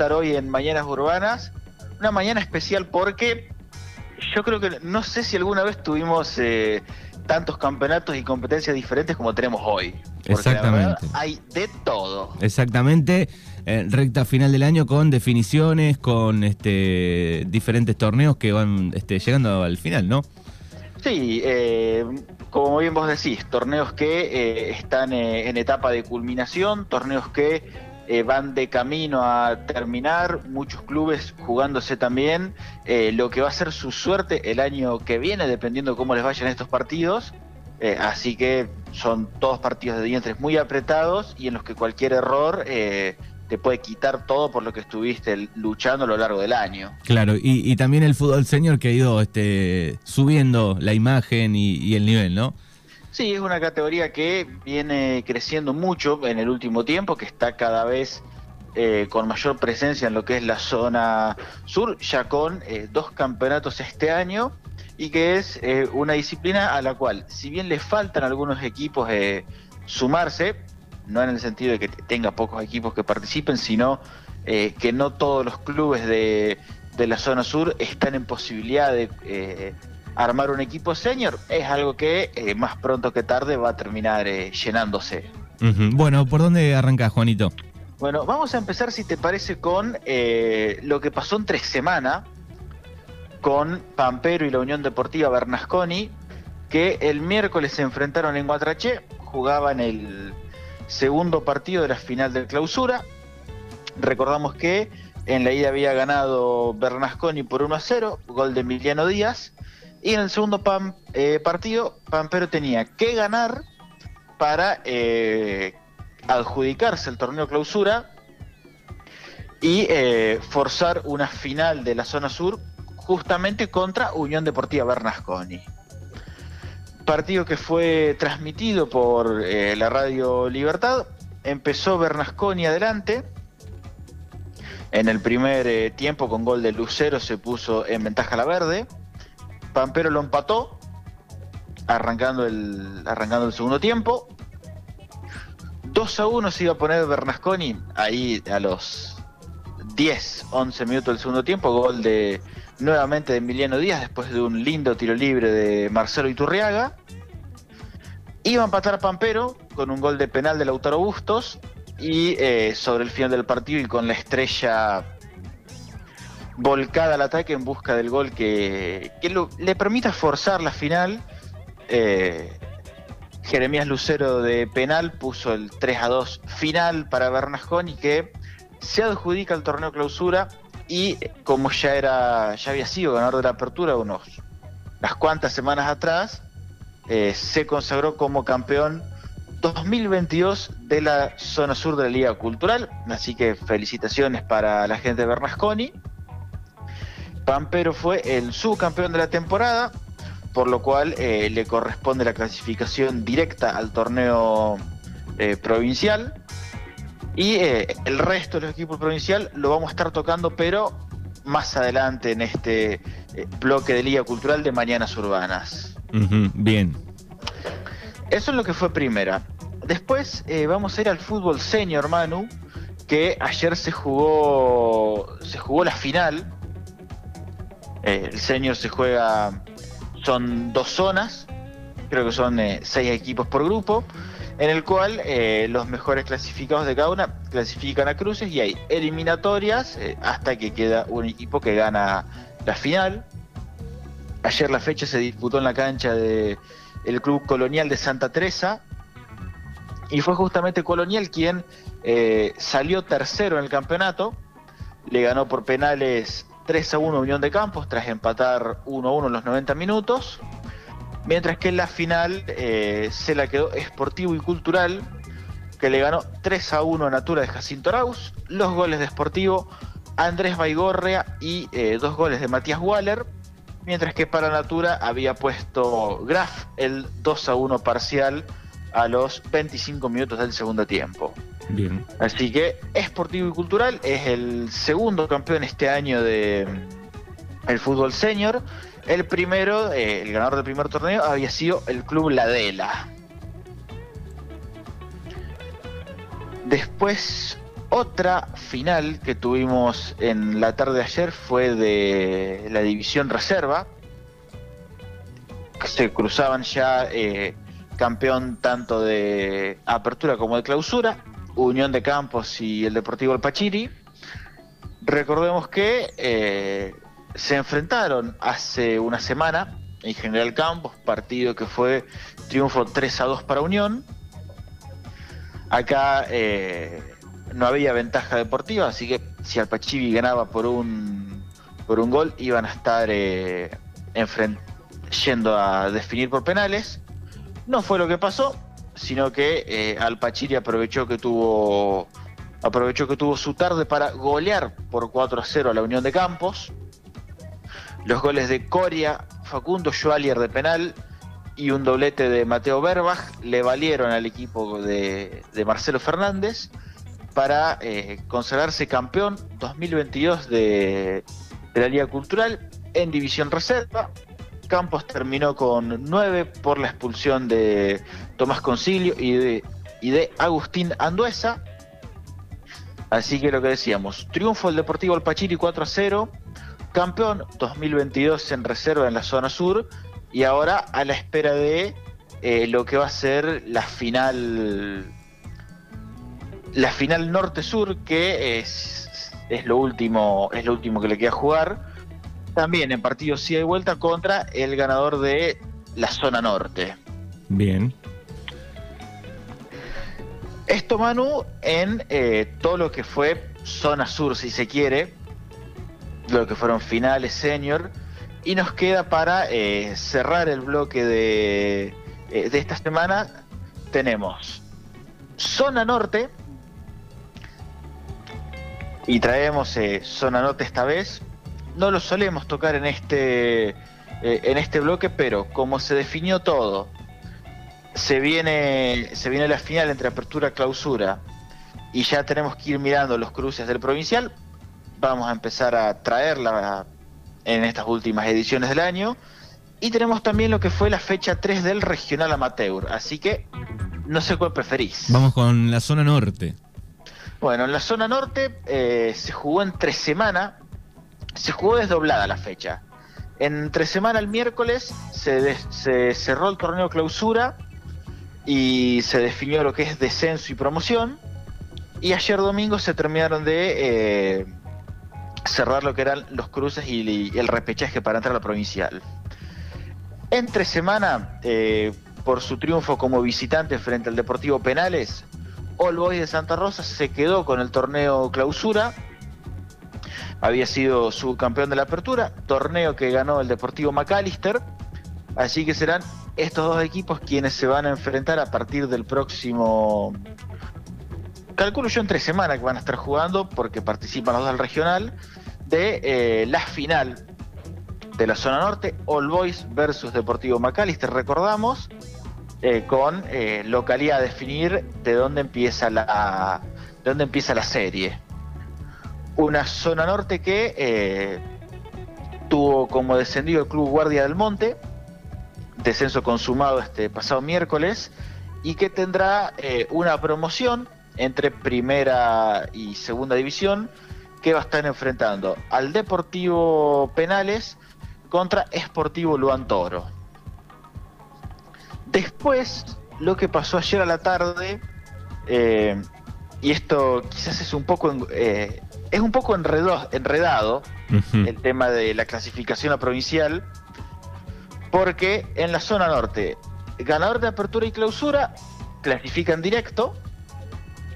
estar hoy en Mañanas Urbanas. Una mañana especial porque yo creo que no sé si alguna vez tuvimos eh, tantos campeonatos y competencias diferentes como tenemos hoy. Exactamente. hay de todo. Exactamente. Eh, recta final del año con definiciones, con este diferentes torneos que van este, llegando al final, ¿no? Sí, eh, como bien vos decís, torneos que eh, están en etapa de culminación, torneos que van de camino a terminar, muchos clubes jugándose también lo que va a ser su suerte el año que viene, dependiendo cómo les vayan estos partidos. así que son todos partidos de dientes muy apretados y en los que cualquier error te puede quitar todo por lo que estuviste luchando a lo largo del año. Claro, y, también el fútbol señor que ha ido este, subiendo la imagen y, el nivel, ¿no? Sí, es una categoría que viene creciendo mucho en el último tiempo, que está cada vez eh, con mayor presencia en lo que es la zona sur, ya con eh, dos campeonatos este año, y que es eh, una disciplina a la cual, si bien le faltan algunos equipos sumarse, no en el sentido de que tenga pocos equipos que participen, sino que no todos los clubes de, la zona sur están en posibilidad de armar un equipo senior, es algo que eh, más pronto que tarde va a terminar llenándose. Bueno, ¿por dónde arranca Juanito? Bueno, vamos a empezar, si te parece, con lo que pasó en tres semanas con Pampero y la Unión Deportiva Bernasconi, que el miércoles se enfrentaron en Guatraché, jugaban el segundo partido de la final de clausura. Recordamos que en la ida había ganado Bernasconi por 1 a 0, gol de Emiliano Díaz. Y en el segundo eh, partido, Pampero tenía que ganar para eh, adjudicarse el torneo clausura y eh, forzar una final de la zona sur justamente contra Unión Deportiva Bernasconi partido que fue transmitido por la Radio Libertad. Empezó Bernasconi adelante. En el primer tiempo con gol de Lucero se puso en ventaja la verde. Pampero lo empató, arrancando el, arrancando el segundo tiempo. 2 a 1 se iba a poner Bernasconi ahí a los 10, 11 minutos del segundo tiempo. Gol de nuevamente de Emiliano Díaz después de un lindo tiro libre de Marcelo Iturriaga. Iba a empatar Pampero con un gol de penal de Lautaro Bustos y eh, sobre el final del partido y con la estrella volcada al ataque en busca del gol que, le permita forzar la final. Eh, Jeremías Lucero de penal puso el 3 a 2 final para Bernasconi que se adjudica el torneo clausura y como ya era ya había sido ganador de la apertura unos las cuantas semanas atrás eh, se consagró como campeón 2022 de la zona sur de la Liga Cultural, así que felicitaciones para la gente de Bernasconi. Pampero fue el subcampeón de la temporada, por lo cual eh, le corresponde la clasificación directa al torneo eh, provincial. Y el resto de los equipos provincial lo vamos a estar tocando, pero más adelante en este bloque de Liga Cultural de Mañanas Urbanas bien. Eso es lo que fue primera. Después eh, vamos a ir al fútbol senior, Manu, que ayer se jugó, se jugó la final. Eh, el senior se juega, son dos zonas, creo que son eh, seis equipos por grupo, en el cual los mejores clasificados de cada una clasifican a cruces y hay eliminatorias hasta que queda un equipo que gana la final. Ayer la fecha se disputó en la cancha del Club Colonial de Santa Teresa y fue justamente Colonial quien eh, salió tercero en el campeonato, le ganó por penales 3 a 1 a Unión de Campos tras empatar 1 a 1 en los 90 minutos, mientras que en la final eh, se la quedó Esportivo y Cultural que le ganó 3 a 1 a Natura de Jacinto Arauz, los goles de Esportivo Andrés Baigorria y eh, dos goles de Matías Waller mientras que para Natura había puesto Graf el 2 a 1 parcial a los 25 minutos del segundo tiempo. Bien. Así que Esportivo y Cultural es el segundo campeón este año de el fútbol senior. El primero, eh, el ganador del primer torneo, había sido el club Ladela. Después Otra final que tuvimos en la tarde de ayer fue de la división reserva. Se cruzaban ya eh, campeón tanto de apertura como de clausura, Unión de Campos y el Deportivo El Pachiri. Recordemos que eh, se enfrentaron hace una semana en General Campos, partido que fue triunfo 3 a 2 para Unión. Acá eh, no había ventaja deportiva, así que si Alpachivi ganaba por un por un gol, iban a estar eh, yendo a definir por penales. No fue lo que pasó, sino que eh, Alpachiri aprovechó que tuvo aprovechó que tuvo su tarde para golear por 4 a 0 a la Unión de Campos. Los goles de Coria, Facundo Joalier de penal y un doblete de Mateo Berbach le valieron al equipo de, de Marcelo Fernández para eh, consagrarse campeón 2022 de, la Liga Cultural en División Reserva. Campos terminó con 9 por la expulsión de Tomás Concilio y de, y de Agustín Anduesa. Así que lo que decíamos, triunfo del Deportivo Alpachiri 4 a 0, campeón 2022 en reserva en la zona sur y ahora a la espera de eh, lo que va a ser la final la final norte-sur, que es, es, lo último, es lo último que le queda jugar. También en partido sí y vuelta contra el ganador de la zona norte. Bien. Esto, Manu, en eh, todo lo que fue zona sur, si se quiere, lo que fueron finales senior, y nos queda para eh, cerrar el bloque de, eh, de esta semana, tenemos zona norte, y traemos Zona Norte esta vez. No lo solemos tocar en este, eh, en este bloque, pero como se definió todo, se viene, se viene la final entre apertura y clausura y ya tenemos que ir mirando los cruces del provincial, vamos a empezar a traerla en estas últimas ediciones del año. Y tenemos también lo que fue la fecha 3 del regional amateur, así que no sé cuál preferís. Vamos con la zona norte. Bueno, en la zona norte eh, se jugó entre semana, se jugó desdoblada la fecha. Entre semana el miércoles se, cerró el torneo clausura y se definió lo que es descenso y promoción. Y ayer domingo se terminaron de eh, cerrar lo que eran los cruces y, el repechaje para entrar a la provincial. Entre semana, eh, por su triunfo como visitante frente al Deportivo Penales, All Boys de Santa Rosa se quedó con el torneo clausura. Había sido subcampeón de la apertura, torneo que ganó el Deportivo McAllister. Así que serán estos dos equipos quienes se van a enfrentar a partir del próximo. Calculo yo en tres semanas que van a estar jugando, porque participan los dos del regional, de eh, la final de la zona norte, All Boys versus Deportivo McAllister. Recordamos, eh, con eh, localidad a definir de dónde empieza la de dónde empieza la serie. Una zona norte que eh, tuvo como descendido el Club Guardia del Monte, descenso consumado este pasado miércoles, y que tendrá una promoción entre primera y segunda división que va a estar enfrentando al Deportivo Penales contra Esportivo Luan Toro. Después, lo que pasó ayer a la tarde, eh, y esto quizás es un poco, eh, es un poco enredado, el tema de la clasificación a provincial, porque en la zona norte, ganador de apertura y clausura clasifican directo,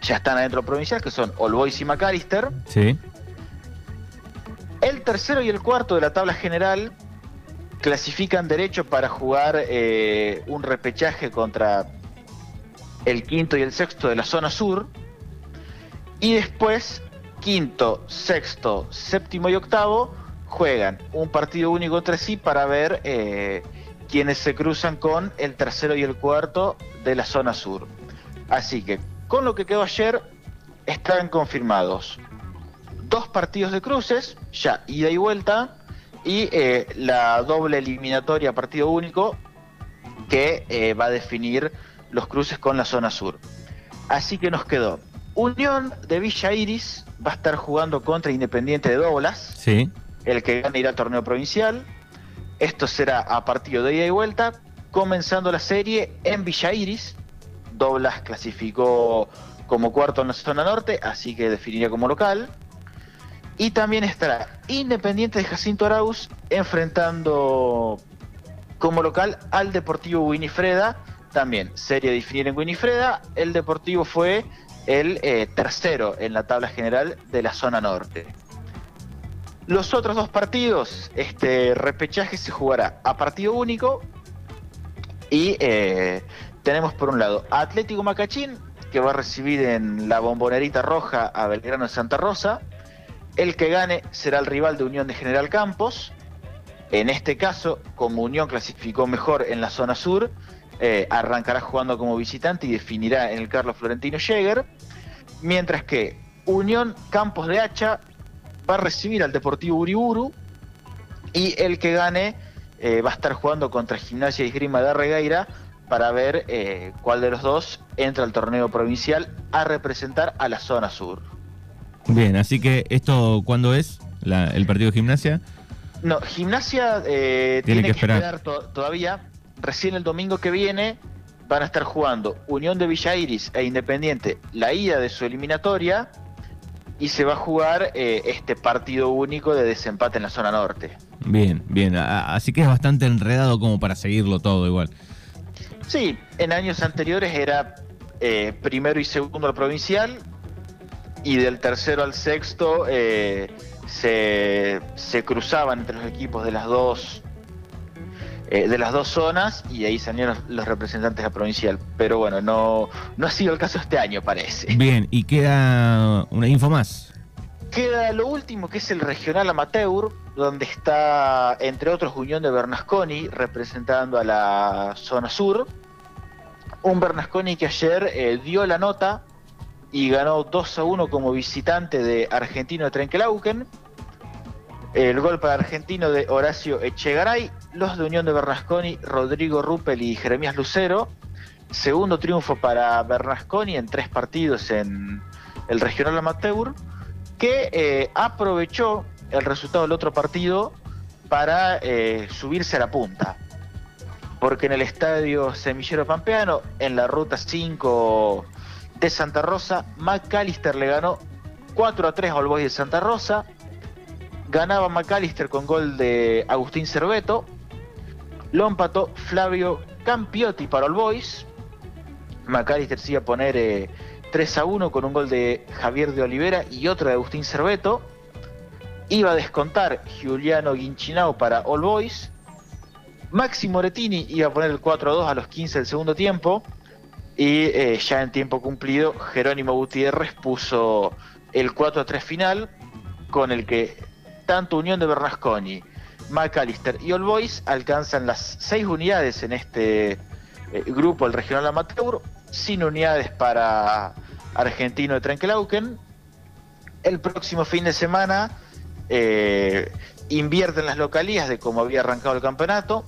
ya están adentro provincial, que son All Boys y McAllister. Sí. El tercero y el cuarto de la tabla general clasifican derecho para jugar eh, un repechaje contra el quinto y el sexto de la zona sur. Y después, quinto, sexto, séptimo y octavo juegan un partido único entre sí para ver eh, quienes se cruzan con el tercero y el cuarto de la zona sur. Así que, con lo que quedó ayer, están confirmados dos partidos de cruces, ya ida y vuelta, y eh, la doble eliminatoria partido único que eh, va a definir los cruces con la zona sur. Así que nos quedó Unión de Villa Iris va a estar jugando contra Independiente de Doblas. Sí. El que gane irá al torneo provincial. Esto será a partido de ida y vuelta, comenzando la serie en Villa Iris. Doblas clasificó como cuarto en la zona norte, así que definiría como local. Y también estará Independiente de Jacinto Arauz enfrentando como local al Deportivo Winifreda. También serie a definir en Winifreda. El Deportivo fue el eh, tercero en la tabla general de la zona norte. Los otros dos partidos, este repechaje se jugará a partido único y eh, tenemos por un lado Atlético Macachín, que va a recibir en la bombonerita roja a Belgrano de Santa Rosa. El que gane será el rival de Unión de General Campos. En este caso, como Unión clasificó mejor en la zona sur, eh, arrancará jugando como visitante y definirá en el Carlos Florentino Jäger, mientras que Unión Campos de Hacha va a recibir al Deportivo Uriburu y el que gane eh, va a estar jugando contra Gimnasia y Esgrima de Regueira para ver eh, cuál de los dos entra al torneo provincial a representar a la zona sur. Bien, así que esto, ¿cuándo es el partido de Gimnasia? No, Gimnasia tiene, que, esperar, todavía recién el domingo que viene van a estar jugando Unión de Villa Iris e Independiente la ida de su eliminatoria y se va a jugar eh, este partido único de desempate en la zona norte. Bien, bien, así que es bastante enredado como para seguirlo todo igual. Sí, en años anteriores era eh, primero y segundo al provincial y del tercero al sexto eh, se, se cruzaban entre los equipos de las dos eh, de las dos zonas y ahí salieron los, representantes a provincial. Pero bueno, no, no ha sido el caso este año, parece. Bien, y queda una info más. Queda lo último, que es el regional amateur, donde está, entre otros, Unión de Bernasconi, representando a la zona sur. Un Bernasconi que ayer eh, dio la nota y ganó 2 a 1 como visitante de Argentino de Trenquelauquen. El gol para argentino de Horacio Echegaray, los de Unión de Bernasconi, Rodrigo Ruppel y Jeremías Lucero. Segundo triunfo para Bernasconi en tres partidos en el regional amateur, que eh, aprovechó el resultado del otro partido para eh, subirse a la punta. Porque en el estadio Semillero Pampeano, en la ruta 5 de Santa Rosa, McAllister le ganó 4 a 3 al Boys de Santa Rosa. Ganaba McAllister con gol de Agustín Cerveto. Lo Flavio Campiotti para el Boys. McAllister sigue a poner 3 eh, a 1 con un gol de Javier de Olivera y otro de Agustín Cerveto. Iba a descontar Giuliano Ginchinao para All Boys. Maxi Moretini iba a poner el 4 a 2 a los 15 del segundo tiempo. Y eh, ya en tiempo cumplido, Jerónimo Gutiérrez puso el 4 a 3 final, con el que tanto Unión de Bernasconi, McAllister y All Boys alcanzan las seis unidades en este eh, grupo, el regional amateur, sin unidades para Argentino de Trenkelauken. El próximo fin de semana eh, invierten las localías de cómo había arrancado el campeonato.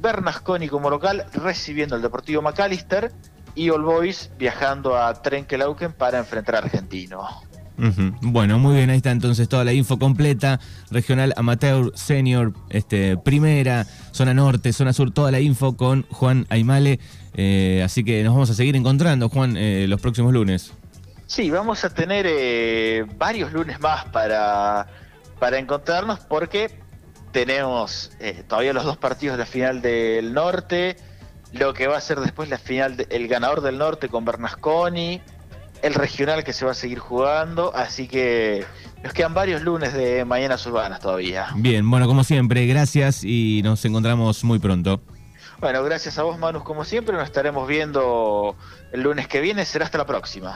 Bernasconi como local recibiendo el Deportivo McAllister y All Boys viajando a Trenkelauken para enfrentar a Argentino. Bueno, muy bien, ahí está entonces toda la info completa, regional, amateur, senior, este, primera, zona norte, zona sur, toda la info con Juan Aymale. Eh, así que nos vamos a seguir encontrando, Juan, eh, los próximos lunes. Sí, vamos a tener eh, varios lunes más para, para encontrarnos porque tenemos todavía los dos partidos de la final del norte, lo que va a ser después la final, del ganador del norte con Bernasconi el regional que se va a seguir jugando, así que nos quedan varios lunes de Mañanas Urbanas todavía. Bien, bueno, como siempre, gracias y nos encontramos muy pronto. Bueno, gracias a vos, Manus, como siempre, nos estaremos viendo el lunes que viene, será hasta la próxima.